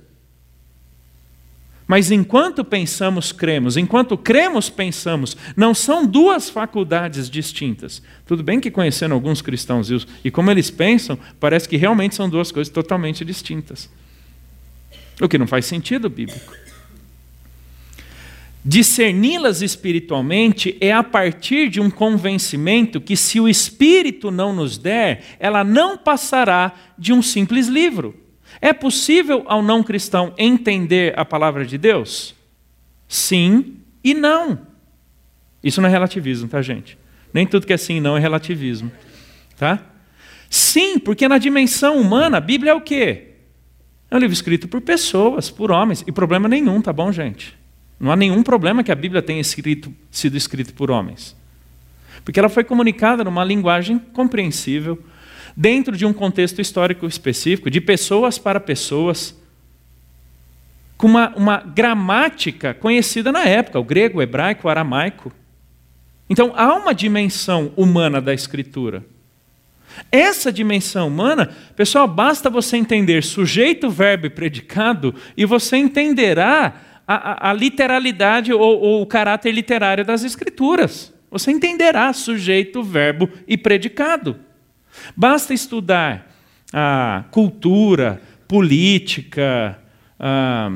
Mas enquanto pensamos, cremos. Enquanto cremos, pensamos. Não são duas faculdades distintas. Tudo bem que conhecendo alguns cristãos e como eles pensam, parece que realmente são duas coisas totalmente distintas. O que não faz sentido bíblico. Discerni-las espiritualmente é a partir de um convencimento que, se o Espírito não nos der, ela não passará de um simples livro. É possível ao não cristão entender a palavra de Deus? Sim e não. Isso não é relativismo, tá, gente? Nem tudo que é sim e não é relativismo. Tá? Sim, porque na dimensão humana, a Bíblia é o quê? É um livro escrito por pessoas, por homens, e problema nenhum, tá bom, gente? Não há nenhum problema que a Bíblia tenha escrito, sido escrita por homens. Porque ela foi comunicada numa linguagem compreensível, dentro de um contexto histórico específico, de pessoas para pessoas, com uma, uma gramática conhecida na época, o grego, o hebraico, o aramaico. Então há uma dimensão humana da escritura. Essa dimensão humana, pessoal, basta você entender sujeito, verbo e predicado e você entenderá a, a, literalidade ou, ou o caráter literário das Escrituras. Você entenderá sujeito, verbo e predicado. Basta estudar a cultura, política, a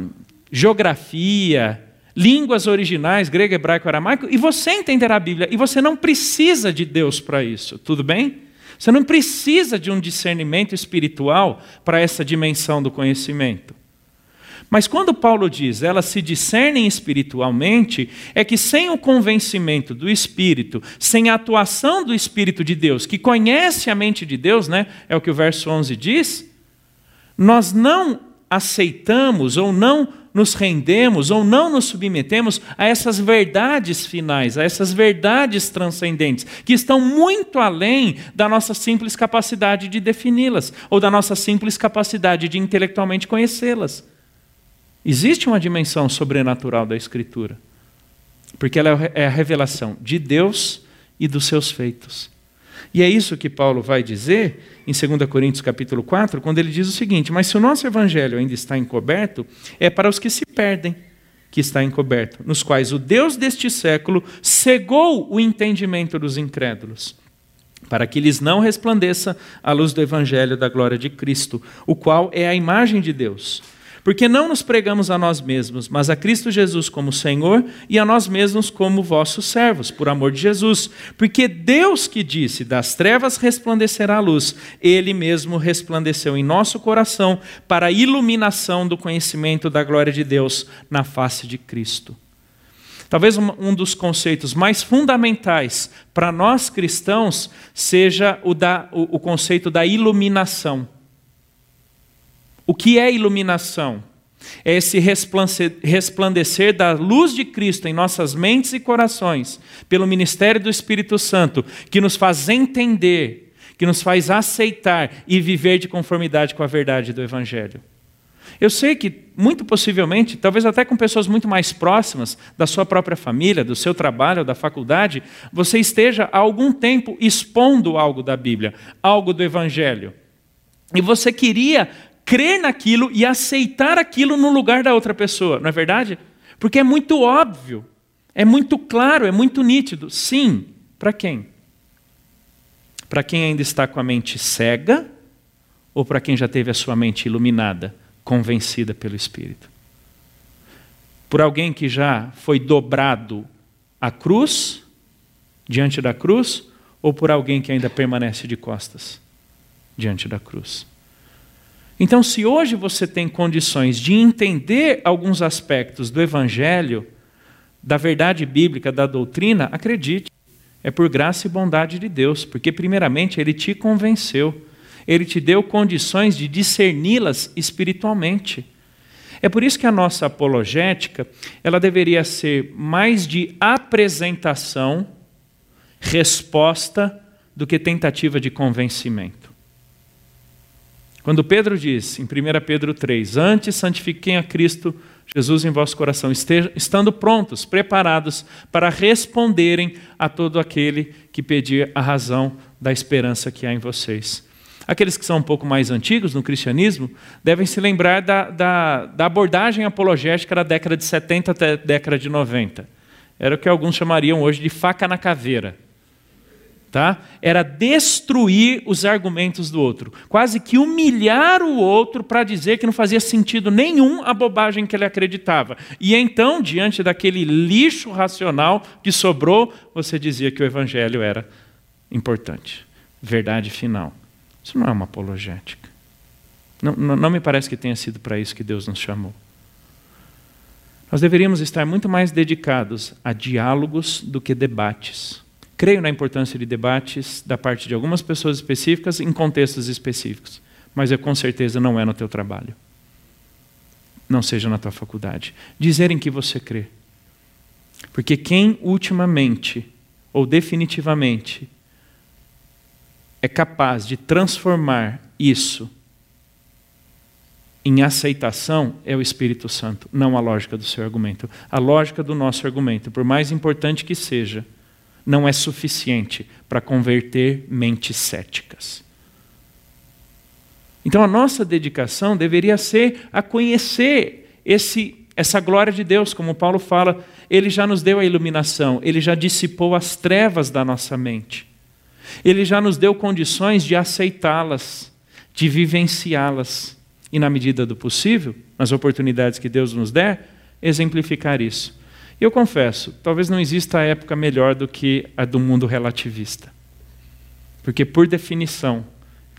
geografia, línguas originais, grego, hebraico, aramaico, e você entenderá a Bíblia. E você não precisa de Deus para isso, tudo bem? Você não precisa de um discernimento espiritual para essa dimensão do conhecimento. Mas quando Paulo diz elas se discernem espiritualmente, é que sem o convencimento do Espírito, sem a atuação do Espírito de Deus, que conhece a mente de Deus, né, é o que o verso 11 diz, nós não aceitamos ou não nos rendemos ou não nos submetemos a essas verdades finais, a essas verdades transcendentes, que estão muito além da nossa simples capacidade de defini-las ou da nossa simples capacidade de intelectualmente conhecê-las. Existe uma dimensão sobrenatural da Escritura. porque ela é a revelação de Deus e dos seus feitos. E é isso que Paulo vai dizer em 2 Coríntios capítulo 4, quando ele diz o seguinte: "Mas se o nosso evangelho ainda está encoberto, é para os que se perdem que está encoberto, nos quais o Deus deste século cegou o entendimento dos incrédulos, para que lhes não resplandeça a luz do evangelho da glória de Cristo, o qual é a imagem de Deus." Porque não nos pregamos a nós mesmos, mas a Cristo Jesus como Senhor e a nós mesmos como vossos servos, por amor de Jesus. Porque Deus que disse: Das trevas resplandecerá a luz, Ele mesmo resplandeceu em nosso coração para a iluminação do conhecimento da glória de Deus na face de Cristo. Talvez um dos conceitos mais fundamentais para nós cristãos seja o, da, o, o conceito da iluminação. O que é iluminação? É esse resplandecer da luz de Cristo em nossas mentes e corações, pelo ministério do Espírito Santo, que nos faz entender, que nos faz aceitar e viver de conformidade com a verdade do Evangelho. Eu sei que, muito possivelmente, talvez até com pessoas muito mais próximas da sua própria família, do seu trabalho, da faculdade, você esteja há algum tempo expondo algo da Bíblia, algo do Evangelho. E você queria crer naquilo e aceitar aquilo no lugar da outra pessoa, não é verdade? Porque é muito óbvio, é muito claro, é muito nítido. Sim, para quem? Para quem ainda está com a mente cega ou para quem já teve a sua mente iluminada, convencida pelo Espírito? Por alguém que já foi dobrado à cruz, diante da cruz, ou por alguém que ainda permanece de costas diante da cruz? Então, se hoje você tem condições de entender alguns aspectos do Evangelho, da verdade bíblica, da doutrina, acredite, é por graça e bondade de Deus, porque, primeiramente, Ele te convenceu, Ele te deu condições de discerni-las espiritualmente. É por isso que a nossa apologética ela deveria ser mais de apresentação, resposta, do que tentativa de convencimento. Quando Pedro diz, em 1 Pedro 3, antes santifiquem a Cristo Jesus em vosso coração, estando prontos, preparados para responderem a todo aquele que pedir a razão da esperança que há em vocês. Aqueles que são um pouco mais antigos no cristianismo devem se lembrar da, da, da abordagem apologética da década de 70 até a década de 90. Era o que alguns chamariam hoje de faca na caveira tá? era destruir os argumentos do outro, quase que humilhar o outro para dizer que não fazia sentido nenhum a bobagem que ele acreditava. E então, diante daquele lixo racional que sobrou, você dizia que o evangelho era importante, verdade final. Isso não é uma apologética. Não, não, não me parece que tenha sido para isso que Deus nos chamou. Nós deveríamos estar muito mais dedicados a diálogos do que debates. Creio na importância de debates da parte de algumas pessoas específicas em contextos específicos, mas eu com certeza não é no teu trabalho. Não seja na tua faculdade. Dizer em que você crê. Porque quem ultimamente ou definitivamente é capaz de transformar isso em aceitação é o Espírito Santo, não a lógica do seu argumento. A lógica do nosso argumento, por mais importante que seja, não é suficiente para converter mentes céticas. Então a nossa dedicação deveria ser a conhecer esse, essa glória de Deus, como Paulo fala, ele já nos deu a iluminação, ele já dissipou as trevas da nossa mente. Ele já nos deu condições de aceitá-las, de vivenciá-las e, na medida do possível, nas oportunidades que Deus nos der, exemplificar isso. E eu confesso, talvez não exista época melhor do que a do mundo relativista. Porque, por definição,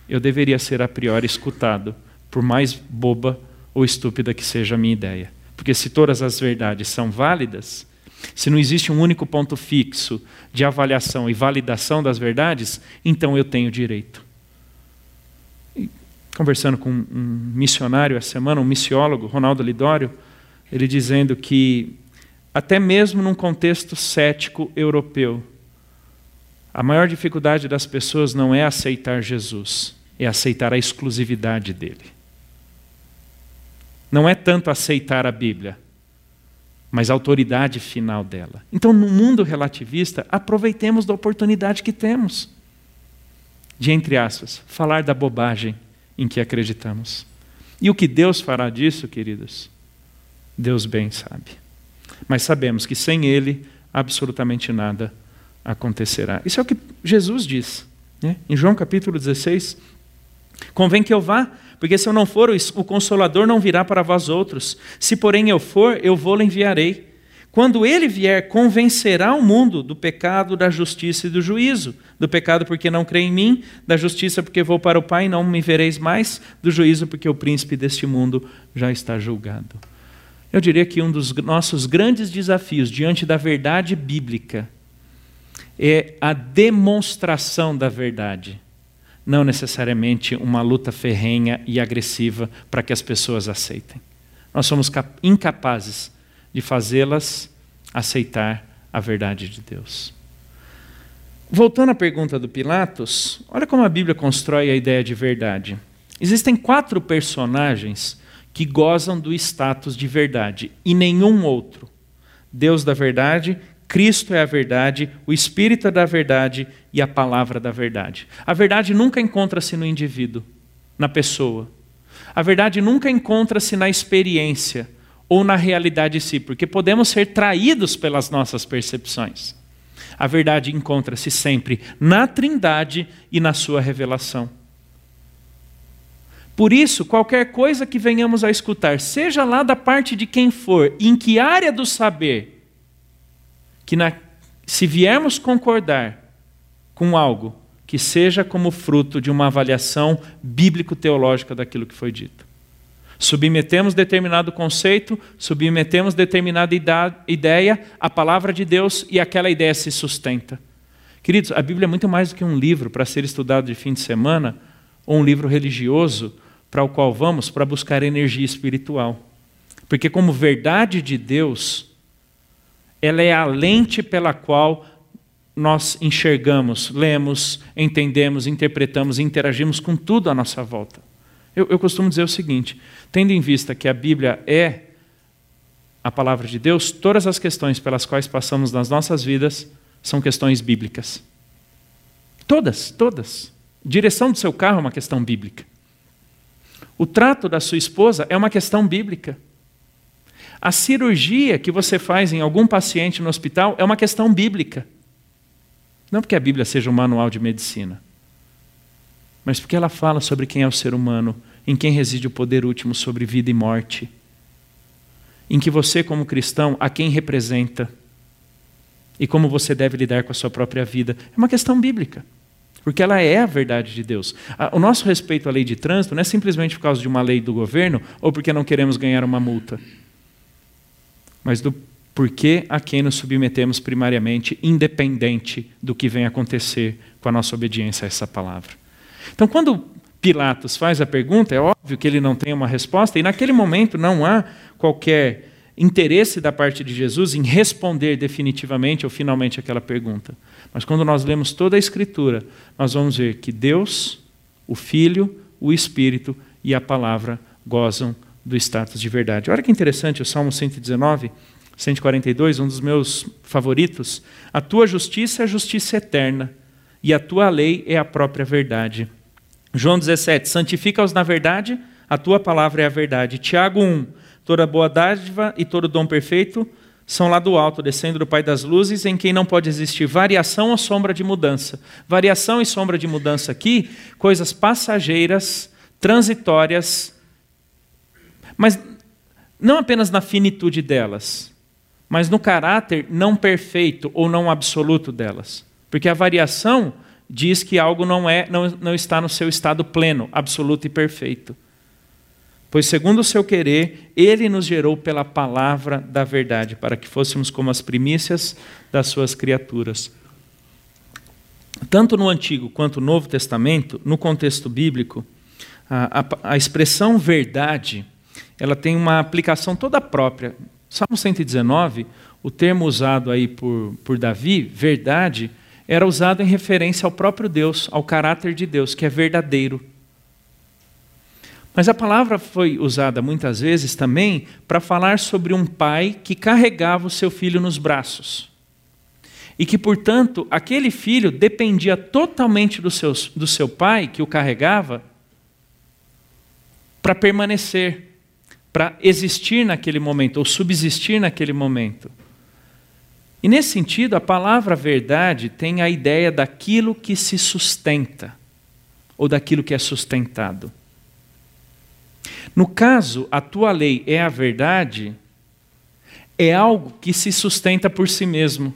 eu deveria ser a priori escutado, por mais boba ou estúpida que seja a minha ideia. Porque se todas as verdades são válidas, se não existe um único ponto fixo de avaliação e validação das verdades, então eu tenho direito. E, conversando com um missionário essa semana, um missiólogo, Ronaldo Lidório, ele dizendo que até mesmo num contexto cético europeu. A maior dificuldade das pessoas não é aceitar Jesus, é aceitar a exclusividade dele. Não é tanto aceitar a Bíblia, mas a autoridade final dela. Então, no mundo relativista, aproveitemos da oportunidade que temos de, entre aspas, falar da bobagem em que acreditamos. E o que Deus fará disso, queridos? Deus bem sabe. Mas sabemos que sem Ele, absolutamente nada acontecerá. Isso é o que Jesus diz. Né? Em João capítulo 16, convém que eu vá, porque se eu não for, o Consolador não virá para vós outros. Se, porém, eu for, eu vou-lhe enviarei. Quando ele vier, convencerá o mundo do pecado, da justiça e do juízo. Do pecado, porque não crê em mim, da justiça, porque vou para o Pai e não me vereis mais, do juízo, porque o príncipe deste mundo já está julgado. Eu diria que um dos nossos grandes desafios diante da verdade bíblica é a demonstração da verdade, não necessariamente uma luta ferrenha e agressiva para que as pessoas aceitem. Nós somos incapazes de fazê-las aceitar a verdade de Deus. Voltando à pergunta do Pilatos, olha como a Bíblia constrói a ideia de verdade. Existem quatro personagens que gozam do status de verdade e nenhum outro. Deus da verdade, Cristo é a verdade, o Espírito é da verdade e a palavra da verdade. A verdade nunca encontra-se no indivíduo, na pessoa. A verdade nunca encontra-se na experiência ou na realidade em si, porque podemos ser traídos pelas nossas percepções. A verdade encontra-se sempre na Trindade e na sua revelação. Por isso, qualquer coisa que venhamos a escutar, seja lá da parte de quem for, em que área do saber, que na, se viermos concordar com algo, que seja como fruto de uma avaliação bíblico-teológica daquilo que foi dito. Submetemos determinado conceito, submetemos determinada ideia à palavra de Deus e aquela ideia se sustenta. Queridos, a Bíblia é muito mais do que um livro para ser estudado de fim de semana ou um livro religioso para o qual vamos para buscar energia espiritual. Porque, como verdade de Deus, ela é a lente pela qual nós enxergamos, lemos, entendemos, interpretamos e interagimos com tudo à nossa volta. Eu, eu, costumo dizer o seguinte: tendo em vista que a Bíblia é a palavra de Deus, todas as questões pelas quais passamos nas nossas vidas são questões bíblicas. Todas, todas. Direção do seu carro é uma questão bíblica. O trato da sua esposa é uma questão bíblica. A cirurgia que você faz em algum paciente no hospital é uma questão bíblica. Não porque a Bíblia seja um manual de medicina, mas porque ela fala sobre quem é o ser humano, em quem reside o poder último sobre vida e morte. Em que você, como cristão, a quem representa e como você deve lidar com a sua própria vida. É uma questão bíblica. Porque ela é a verdade de Deus. O nosso respeito à lei de trânsito não é simplesmente por causa de uma lei do governo ou porque não queremos ganhar uma multa mas do porquê a quem nos submetemos primariamente, independente do que vem acontecer com a nossa obediência a essa palavra. Então, quando Pilatos faz a pergunta, é óbvio que ele não tem uma resposta, e naquele momento não há qualquer interesse da parte de Jesus em responder definitivamente ou finalmente aquela pergunta. Mas quando nós lemos toda a Escritura, nós vamos ver que Deus, o Filho, o Espírito e a palavra gozam do status de verdade. Olha que interessante o Salmo 119, 142, um dos meus favoritos. A tua justiça é justiça eterna, e a tua lei é a própria verdade. João 17, santifica-os na verdade, a tua palavra é a verdade. Tiago 1, toda boa dádiva e todo dom perfeito são lá do alto, descendo do Pai das luzes, em quem não pode existir variação ou sombra de mudança. Variação e sombra de mudança aqui, coisas passageiras, transitórias, mas não apenas na finitude delas, mas no caráter não perfeito ou não absoluto delas. Porque a variação diz que algo não, é, não, não está no seu estado pleno, absoluto e perfeito. Pois, segundo o seu querer, ele nos gerou pela palavra da verdade, para que fôssemos como as primícias das suas criaturas. Tanto no Antigo quanto no Novo Testamento, no contexto bíblico, a, a, a expressão verdade ela tem uma aplicação toda própria. Salmo 119, o termo usado aí por, por Davi, verdade, era usado em referência ao próprio Deus, ao caráter de Deus, que é verdadeiro. Mas a palavra foi usada muitas vezes também para falar sobre um pai que carregava o seu filho nos braços. E que, portanto, aquele filho dependia totalmente do seu, do seu pai, que o carregava, para permanecer, para existir naquele momento, ou subsistir naquele momento. E nesse sentido, a palavra verdade tem a ideia daquilo que se sustenta, ou daquilo que é sustentado. No caso, a tua lei é a verdade, é algo que se sustenta por si mesmo.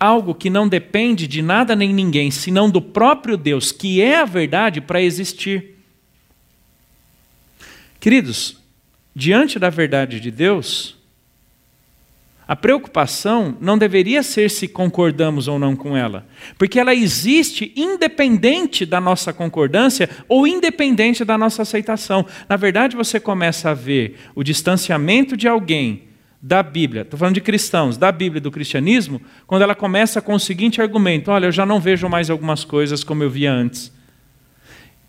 Algo que não depende de nada nem ninguém, senão do próprio Deus, que é a verdade para existir. Queridos, diante da verdade de Deus, a preocupação não deveria ser se concordamos ou não com ela, porque ela existe independente da nossa concordância ou independente da nossa aceitação. Na verdade, você começa a ver o distanciamento de alguém da Bíblia, estou falando de cristãos, da Bíblia e do cristianismo, quando ela começa com o seguinte argumento: olha, eu já não vejo mais algumas coisas como eu via antes.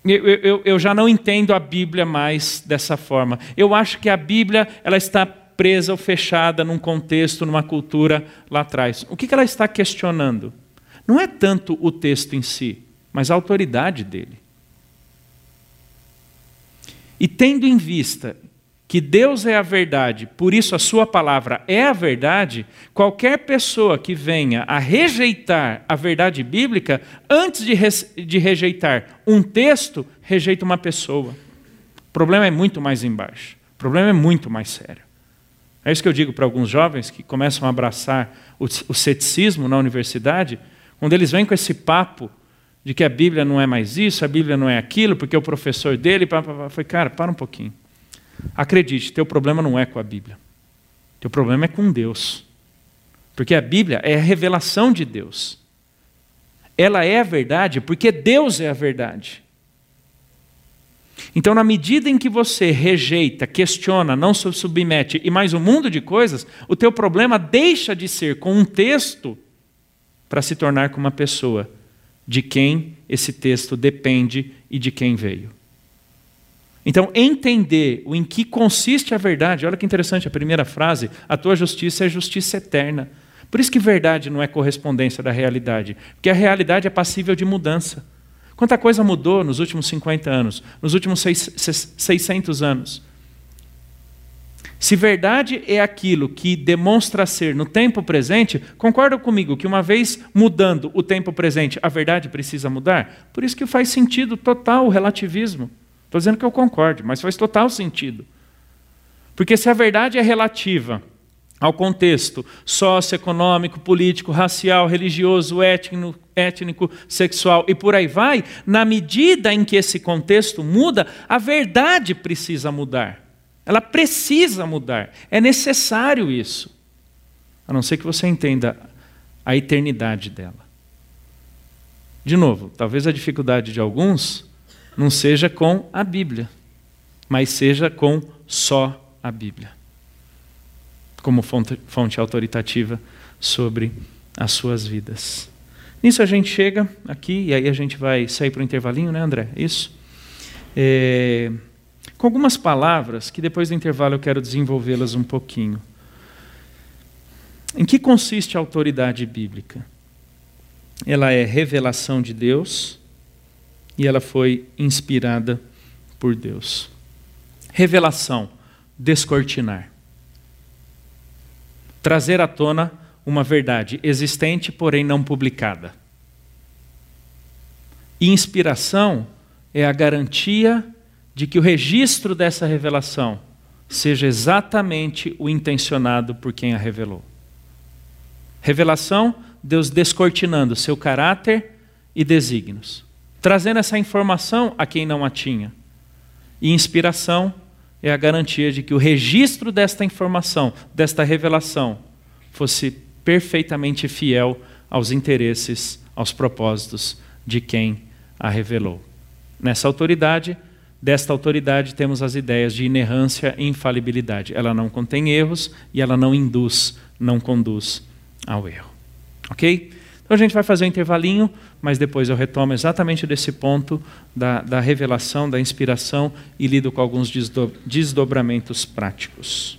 Eu, eu, eu já não entendo a Bíblia mais dessa forma. Eu acho que a Bíblia ela está presa ou fechada num contexto, numa cultura lá atrás. O que ela está questionando? Não é tanto o texto em si, mas a autoridade dele. E tendo em vista que Deus é a verdade, por isso a sua palavra é a verdade, qualquer pessoa que venha a rejeitar a verdade bíblica, antes de, de rejeitar um texto, rejeita uma pessoa. O problema é muito mais embaixo. O problema é muito mais sério. É isso que eu digo para alguns jovens que começam a abraçar o, o ceticismo na universidade, quando eles vêm com esse papo de que a Bíblia não é mais isso, a Bíblia não é aquilo, porque o professor dele. Foi, cara, para um pouquinho. Acredite, teu problema não é com a Bíblia. Teu problema é com Deus. Porque a Bíblia é a revelação de Deus. Ela é a verdade porque Deus é a verdade. Então, na medida em que você rejeita, questiona, não se submete e mais um mundo de coisas, o teu problema deixa de ser com um texto para se tornar com uma pessoa de quem esse texto depende e de quem veio. Então, entender o em que consiste a verdade, olha que interessante a primeira frase: a tua justiça é justiça eterna. Por isso que verdade não é correspondência da realidade, porque a realidade é passível de mudança. Quanta coisa mudou nos últimos 50 anos, nos últimos 600 anos. Se verdade é aquilo que demonstra ser no tempo presente, concorda comigo que uma vez mudando o tempo presente, a verdade precisa mudar? Por isso que faz sentido total o relativismo. Estou dizendo que eu concorde, mas faz total sentido. Porque se a verdade é relativa, ao contexto socioeconômico, político, racial, religioso, étnico, étnico, sexual e por aí vai, na medida em que esse contexto muda, a verdade precisa mudar. Ela precisa mudar. É necessário isso. A não ser que você entenda a eternidade dela. De novo, talvez a dificuldade de alguns não seja com a Bíblia, mas seja com só a Bíblia como fonte, fonte autoritativa sobre as suas vidas. Nisso a gente chega aqui, e aí a gente vai sair para o intervalinho, né, André? Isso? É, com algumas palavras que depois do intervalo eu quero desenvolvê-las um pouquinho. Em que consiste a autoridade bíblica? Ela é revelação de Deus e ela foi inspirada por Deus. Revelação, descortinar trazer à tona uma verdade existente, porém não publicada. Inspiração é a garantia de que o registro dessa revelação seja exatamente o intencionado por quem a revelou. Revelação, Deus descortinando seu caráter e desígnios, trazendo essa informação a quem não a tinha. E inspiração, é a garantia de que o registro desta informação, desta revelação, fosse perfeitamente fiel aos interesses, aos propósitos de quem a revelou. Nessa autoridade, desta autoridade, temos as ideias de inerrância e infalibilidade. Ela não contém erros e ela não induz, não conduz ao erro. Ok? Então a gente vai fazer um intervalinho, mas depois eu retomo exatamente desse ponto da, da revelação, da inspiração e lido com alguns desdobramentos práticos.